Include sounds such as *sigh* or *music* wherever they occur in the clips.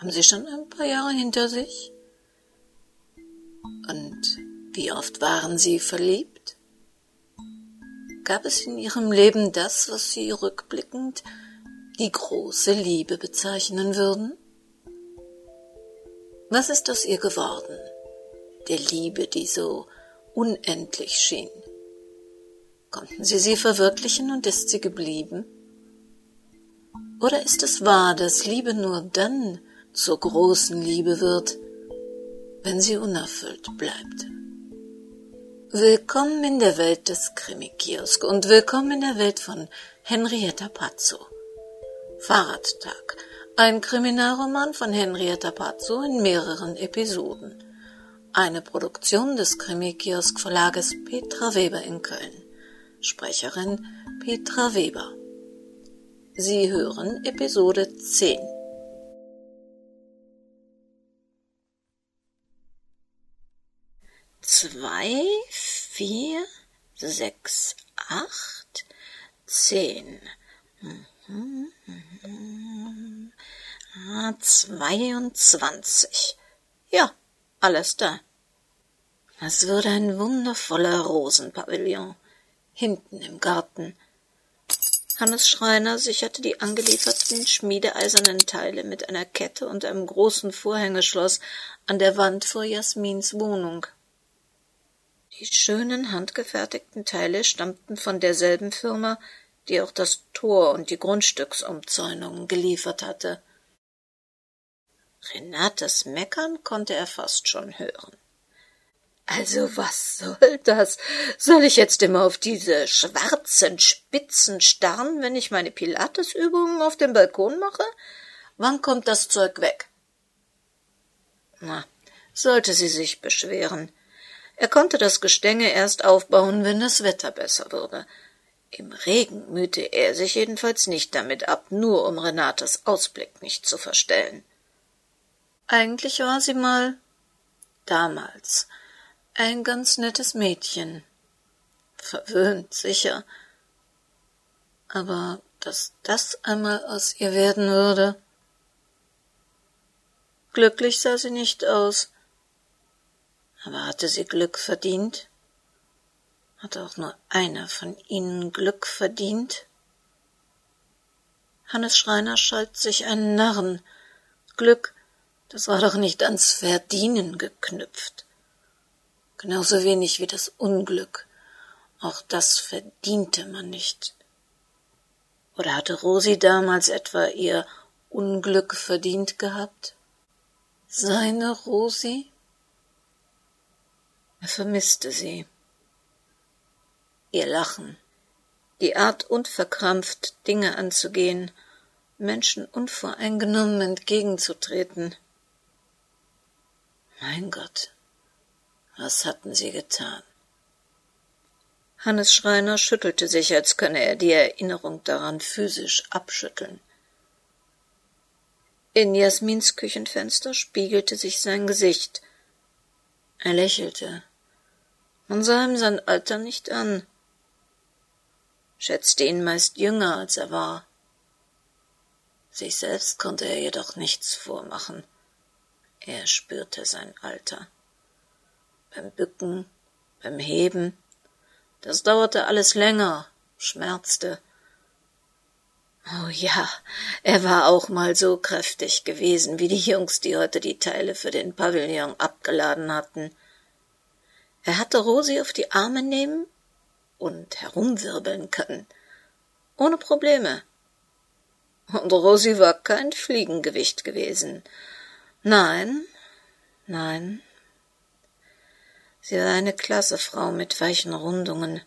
Haben Sie schon ein paar Jahre hinter sich? Und wie oft waren Sie verliebt? Gab es in Ihrem Leben das, was Sie rückblickend die große Liebe bezeichnen würden? Was ist aus ihr geworden, der Liebe, die so unendlich schien? Konnten Sie sie verwirklichen und ist sie geblieben? Oder ist es wahr, dass Liebe nur dann zur großen Liebe wird, wenn sie unerfüllt bleibt? Willkommen in der Welt des Krimi-Kiosk und willkommen in der Welt von Henrietta Pazzo. Fahrradtag, ein Kriminalroman von Henrietta Pazzo in mehreren Episoden. Eine Produktion des Krimi-Kiosk Verlages Petra Weber in Köln. Sprecherin Petra Weber. Sie hören Episode 10. Zwei, vier, sechs, acht, zehn. Ah, zweiundzwanzig. Ja, alles da. Es würde ein wundervoller Rosenpavillon hinten im Garten. Hannes Schreiner sicherte die angelieferten schmiedeeisernen Teile mit einer Kette und einem großen Vorhängeschloss an der Wand vor Jasmins Wohnung. Die schönen handgefertigten Teile stammten von derselben Firma, die auch das Tor und die Grundstücksumzäunungen geliefert hatte. Renates Meckern konnte er fast schon hören. Also was soll das? Soll ich jetzt immer auf diese schwarzen Spitzen starren, wenn ich meine Pilatesübungen auf dem Balkon mache? Wann kommt das Zeug weg? Na, sollte sie sich beschweren. Er konnte das Gestänge erst aufbauen, wenn das Wetter besser würde. Im Regen mühte er sich jedenfalls nicht damit ab, nur um Renates Ausblick nicht zu verstellen. Eigentlich war sie mal damals ein ganz nettes Mädchen. Verwöhnt, sicher. Aber dass das einmal aus ihr werden würde. Glücklich sah sie nicht aus. Aber hatte sie Glück verdient? Hatte auch nur einer von ihnen Glück verdient? Hannes Schreiner schalt sich einen Narren. Glück, das war doch nicht ans Verdienen geknüpft genauso wenig wie das Unglück. Auch das verdiente man nicht. Oder hatte Rosi damals etwa ihr Unglück verdient gehabt? Seine Rosi? Er vermisste sie. Ihr Lachen, die Art unverkrampft Dinge anzugehen, Menschen unvoreingenommen entgegenzutreten. Mein Gott, was hatten sie getan? Hannes Schreiner schüttelte sich, als könne er die Erinnerung daran physisch abschütteln. In Jasmins Küchenfenster spiegelte sich sein Gesicht. Er lächelte. Man sah ihm sein Alter nicht an, schätzte ihn meist jünger, als er war. Sich selbst konnte er jedoch nichts vormachen. Er spürte sein Alter beim Bücken, beim Heben. Das dauerte alles länger, schmerzte. Oh ja, er war auch mal so kräftig gewesen wie die Jungs, die heute die Teile für den Pavillon abgeladen hatten. Er hatte Rosi auf die Arme nehmen und herumwirbeln können. Ohne Probleme. Und Rosi war kein Fliegengewicht gewesen. Nein, nein, Sie war eine klasse Frau mit weichen Rundungen.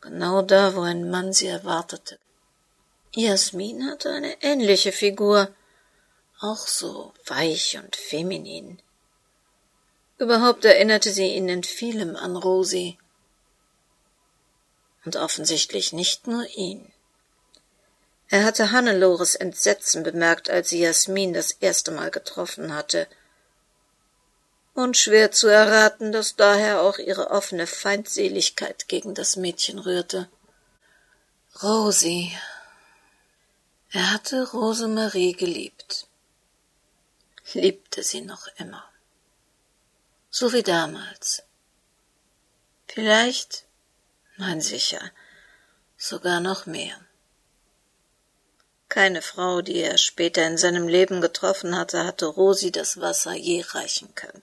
Genau da, wo ein Mann sie erwartete. Jasmin hatte eine ähnliche Figur, auch so weich und feminin. Überhaupt erinnerte sie ihn in vielem an Rosi. Und offensichtlich nicht nur ihn. Er hatte Hannelores Entsetzen bemerkt, als sie Jasmin das erste Mal getroffen hatte – und schwer zu erraten, dass daher auch ihre offene Feindseligkeit gegen das Mädchen rührte. Rosi. Er hatte Rosemarie geliebt. liebte sie noch immer. So wie damals. Vielleicht, nein sicher, sogar noch mehr. Keine Frau, die er später in seinem Leben getroffen hatte, hatte Rosi das Wasser je reichen können.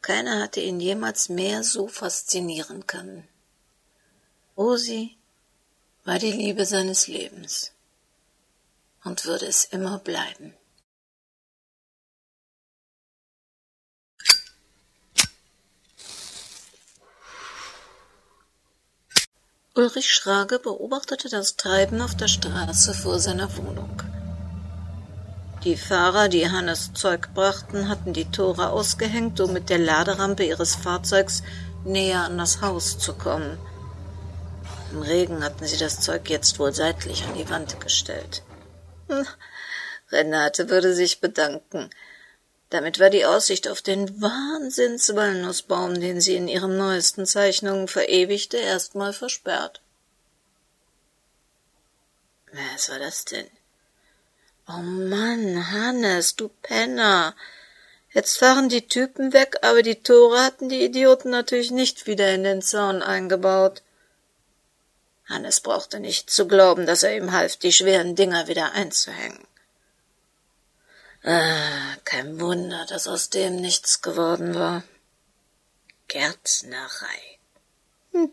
Keiner hatte ihn jemals mehr so faszinieren können. Rosi war die Liebe seines Lebens und würde es immer bleiben. Ulrich Schrage beobachtete das Treiben auf der Straße vor seiner Wohnung. Die Fahrer, die Hannes Zeug brachten, hatten die Tore ausgehängt, um mit der Laderampe ihres Fahrzeugs näher an das Haus zu kommen. Im Regen hatten sie das Zeug jetzt wohl seitlich an die Wand gestellt. Hm, Renate würde sich bedanken. Damit war die Aussicht auf den Wahnsinns-Walnussbaum, den sie in ihren neuesten Zeichnungen verewigte, erstmal versperrt. Was war das denn? Oh Mann, Hannes, du Penner. Jetzt fahren die Typen weg, aber die Tore hatten die Idioten natürlich nicht wieder in den Zaun eingebaut. Hannes brauchte nicht zu glauben, dass er ihm half, die schweren Dinger wieder einzuhängen. Ah, kein Wunder, dass aus dem nichts geworden war. Gärtnerei. Hm.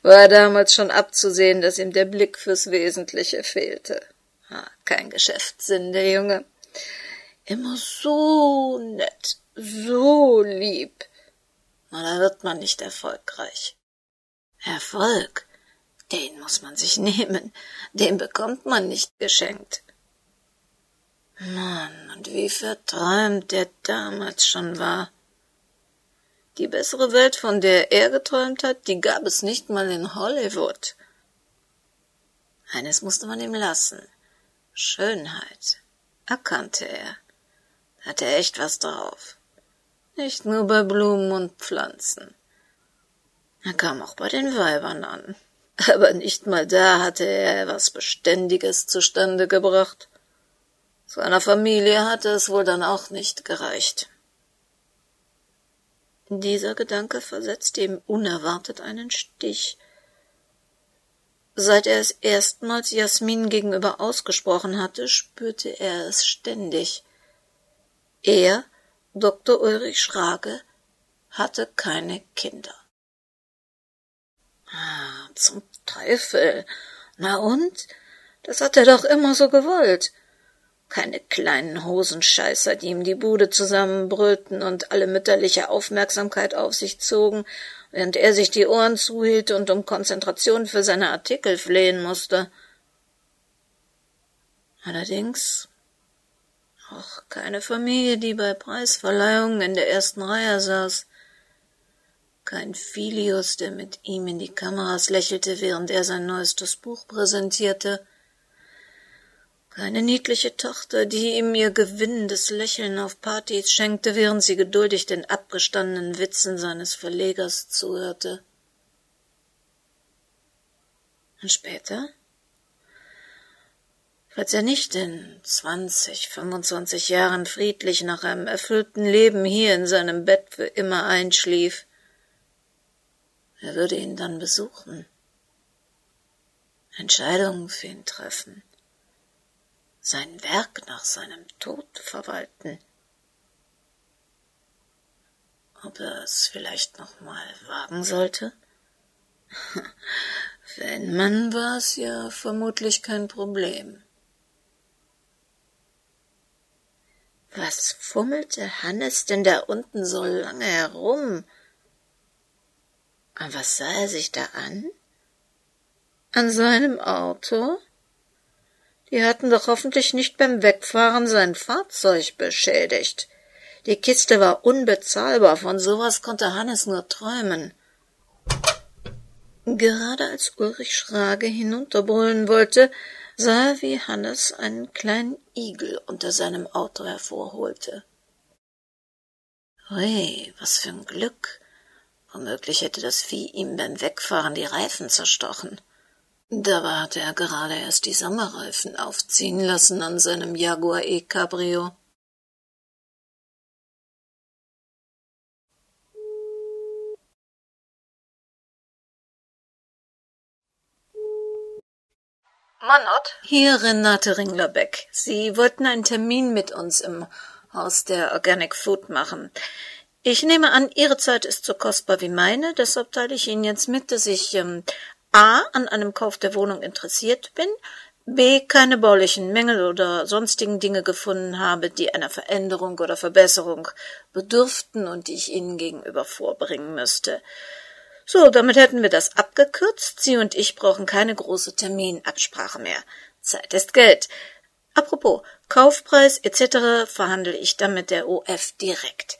War damals schon abzusehen, dass ihm der Blick fürs Wesentliche fehlte. Ah, kein Geschäftssinn, der Junge. Immer so nett, so lieb. Na, da wird man nicht erfolgreich. Erfolg, den muss man sich *laughs* nehmen, den bekommt man nicht geschenkt. Mann, und wie verträumt der damals schon war. Die bessere Welt, von der er geträumt hat, die gab es nicht mal in Hollywood. Eines musste man ihm lassen. Schönheit erkannte er. Hatte echt was drauf. Nicht nur bei Blumen und Pflanzen. Er kam auch bei den Weibern an. Aber nicht mal da hatte er was Beständiges zustande gebracht. Seiner Familie hatte es wohl dann auch nicht gereicht. Dieser Gedanke versetzte ihm unerwartet einen Stich. Seit er es erstmals Jasmin gegenüber ausgesprochen hatte, spürte er es ständig. Er, Dr. Ulrich Schrage, hatte keine Kinder. Ah, zum Teufel. Na und? Das hat er doch immer so gewollt keine kleinen Hosenscheißer, die ihm die Bude zusammenbrüllten und alle mütterliche Aufmerksamkeit auf sich zogen, während er sich die Ohren zuhielt und um Konzentration für seine Artikel flehen musste. Allerdings auch keine Familie, die bei Preisverleihungen in der ersten Reihe saß. Kein Filius, der mit ihm in die Kameras lächelte, während er sein neuestes Buch präsentierte eine niedliche Tochter, die ihm ihr gewinnendes Lächeln auf Partys schenkte, während sie geduldig den abgestandenen Witzen seines Verlegers zuhörte. Und später? Falls er nicht in zwanzig, fünfundzwanzig Jahren friedlich nach einem erfüllten Leben hier in seinem Bett für immer einschlief, wer würde ihn dann besuchen? Entscheidungen für ihn treffen sein Werk nach seinem Tod verwalten. Ob er es vielleicht noch mal wagen sollte? *laughs* Wenn man war es ja vermutlich kein Problem. Was fummelte Hannes denn da unten so lange herum? Und was sah er sich da an? An seinem Auto? Die hatten doch hoffentlich nicht beim Wegfahren sein Fahrzeug beschädigt. Die Kiste war unbezahlbar, von sowas konnte Hannes nur träumen. Gerade als Ulrich Schrage hinunterbrüllen wollte, sah er, wie Hannes einen kleinen Igel unter seinem Auto hervorholte. Hui, was für ein Glück. Womöglich hätte das Vieh ihm beim Wegfahren die Reifen zerstochen. Dabei hatte er gerade erst die Sommerreifen aufziehen lassen an seinem Jaguar E-Cabrio. Manott? Hier Renate Ringlerbeck. Sie wollten einen Termin mit uns im Haus der Organic Food machen. Ich nehme an, Ihre Zeit ist so kostbar wie meine, deshalb teile ich Ihnen jetzt mit, dass ich ähm, A an einem Kauf der Wohnung interessiert bin, B keine baulichen Mängel oder sonstigen Dinge gefunden habe, die einer Veränderung oder Verbesserung bedürften und die ich Ihnen gegenüber vorbringen müsste. So, damit hätten wir das abgekürzt. Sie und ich brauchen keine große Terminabsprache mehr. Zeit ist Geld. Apropos, Kaufpreis etc. verhandle ich dann mit der OF direkt.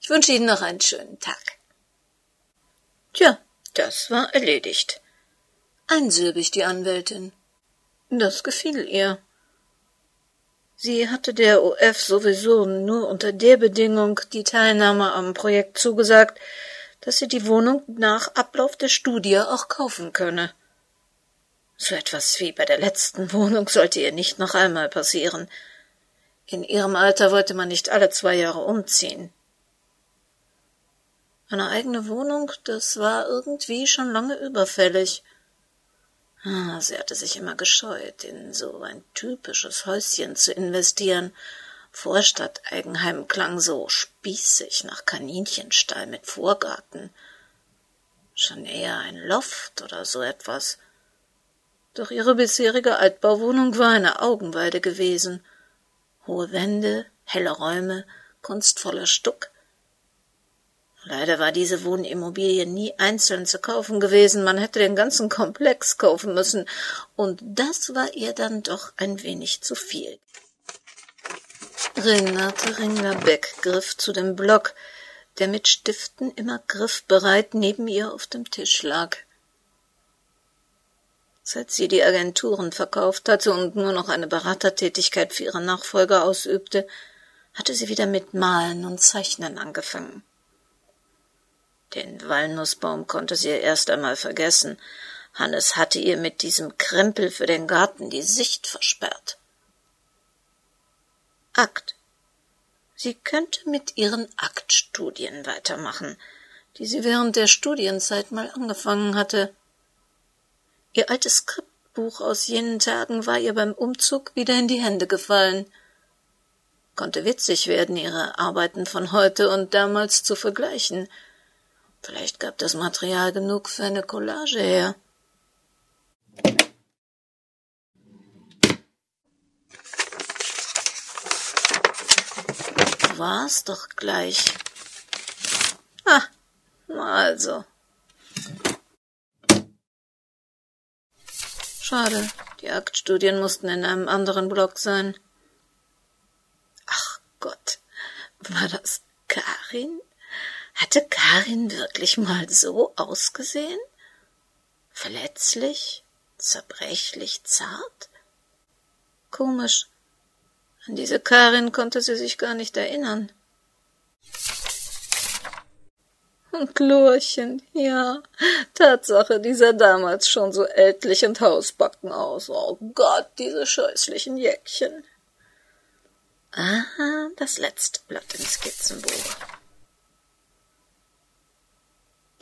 Ich wünsche Ihnen noch einen schönen Tag. Tja, das war erledigt. Einsilbig die Anwältin. Das gefiel ihr. Sie hatte der OF sowieso nur unter der Bedingung die Teilnahme am Projekt zugesagt, dass sie die Wohnung nach Ablauf der Studie auch kaufen könne. So etwas wie bei der letzten Wohnung sollte ihr nicht noch einmal passieren. In ihrem Alter wollte man nicht alle zwei Jahre umziehen. Eine eigene Wohnung, das war irgendwie schon lange überfällig. Ah, sie hatte sich immer gescheut, in so ein typisches Häuschen zu investieren. Vorstadt-Eigenheim klang so spießig nach Kaninchenstall mit Vorgarten. Schon eher ein Loft oder so etwas. Doch ihre bisherige Altbauwohnung war eine Augenweide gewesen. Hohe Wände, helle Räume, kunstvoller Stuck, Leider war diese Wohnimmobilie nie einzeln zu kaufen gewesen, man hätte den ganzen Komplex kaufen müssen, und das war ihr dann doch ein wenig zu viel. Renate Ringlerbeck griff zu dem Block, der mit Stiften immer griffbereit neben ihr auf dem Tisch lag. Seit sie die Agenturen verkauft hatte und nur noch eine Beratertätigkeit für ihre Nachfolger ausübte, hatte sie wieder mit Malen und Zeichnen angefangen. Den Walnussbaum konnte sie erst einmal vergessen. Hannes hatte ihr mit diesem Krempel für den Garten die Sicht versperrt. Akt. Sie könnte mit ihren Aktstudien weitermachen, die sie während der Studienzeit mal angefangen hatte. Ihr altes Skriptbuch aus jenen Tagen war ihr beim Umzug wieder in die Hände gefallen. Konnte witzig werden, ihre Arbeiten von heute und damals zu vergleichen – Vielleicht gab das Material genug für eine Collage her. War's doch gleich. Ah, also. Schade, die Aktstudien mussten in einem anderen Block sein. Ach Gott, war das Karin? Hatte Karin wirklich mal so ausgesehen? Verletzlich, zerbrechlich, zart? Komisch. An diese Karin konnte sie sich gar nicht erinnern. Und Lorchen, ja, Tatsache, dieser damals schon so ältlich und Hausbacken aus. Oh Gott, diese scheußlichen Jäckchen. Aha, das letzte Blatt im Skizzenbuch.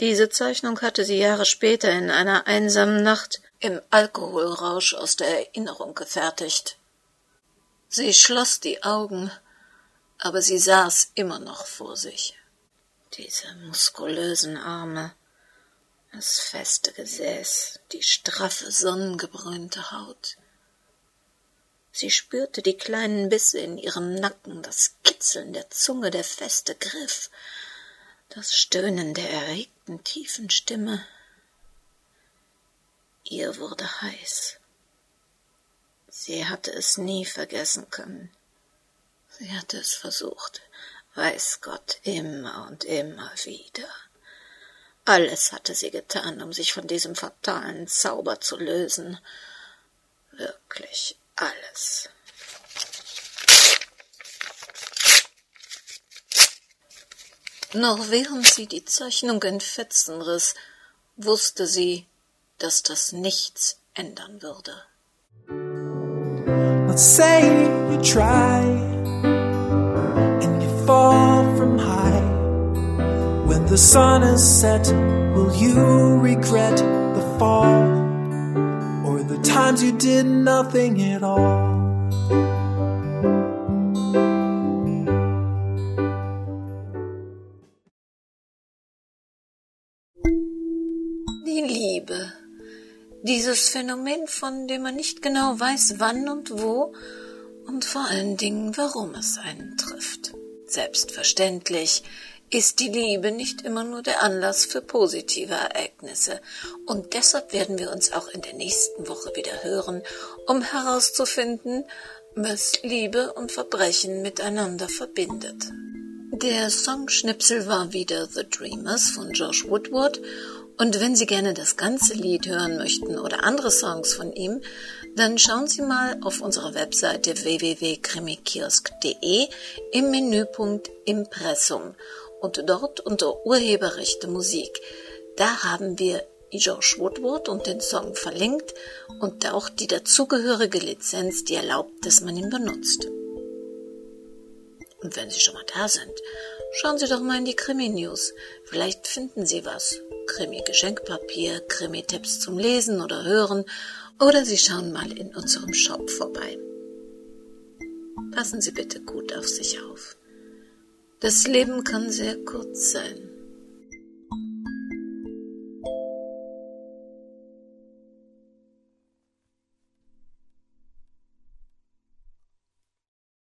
Diese Zeichnung hatte sie Jahre später in einer einsamen Nacht im Alkoholrausch aus der Erinnerung gefertigt. Sie schloss die Augen, aber sie saß immer noch vor sich. Diese muskulösen Arme, das feste Gesäß, die straffe, sonnengebrünte Haut. Sie spürte die kleinen Bisse in ihrem Nacken, das Kitzeln der Zunge, der feste Griff, das Stöhnen der erregten tiefen Stimme. Ihr wurde heiß. Sie hatte es nie vergessen können. Sie hatte es versucht, weiß Gott, immer und immer wieder. Alles hatte sie getan, um sich von diesem fatalen Zauber zu lösen. Wirklich alles. Noch während sie die Zeichnung in Fetzen riss, wusste sie, dass das nichts ändern würde. Let's say you try and you fall from high. When the sun is set, will you regret the fall or the time? times you did nothing at all. Dieses Phänomen, von dem man nicht genau weiß, wann und wo und vor allen Dingen, warum es einen trifft. Selbstverständlich ist die Liebe nicht immer nur der Anlass für positive Ereignisse, und deshalb werden wir uns auch in der nächsten Woche wieder hören, um herauszufinden, was Liebe und Verbrechen miteinander verbindet. Der Songschnipsel war wieder The Dreamers von Josh Woodward und wenn Sie gerne das ganze Lied hören möchten oder andere Songs von ihm, dann schauen Sie mal auf unserer Webseite www.krimikiosk.de im Menüpunkt Impressum und dort unter Urheberrechte Musik. Da haben wir Josh Woodward und den Song verlinkt und auch die dazugehörige Lizenz, die erlaubt, dass man ihn benutzt. Und wenn Sie schon mal da sind, schauen Sie doch mal in die Krimi-News. Vielleicht finden Sie was. Krimi-Geschenkpapier, Krimi-Tipps zum Lesen oder Hören oder Sie schauen mal in unserem Shop vorbei. Passen Sie bitte gut auf sich auf. Das Leben kann sehr kurz sein.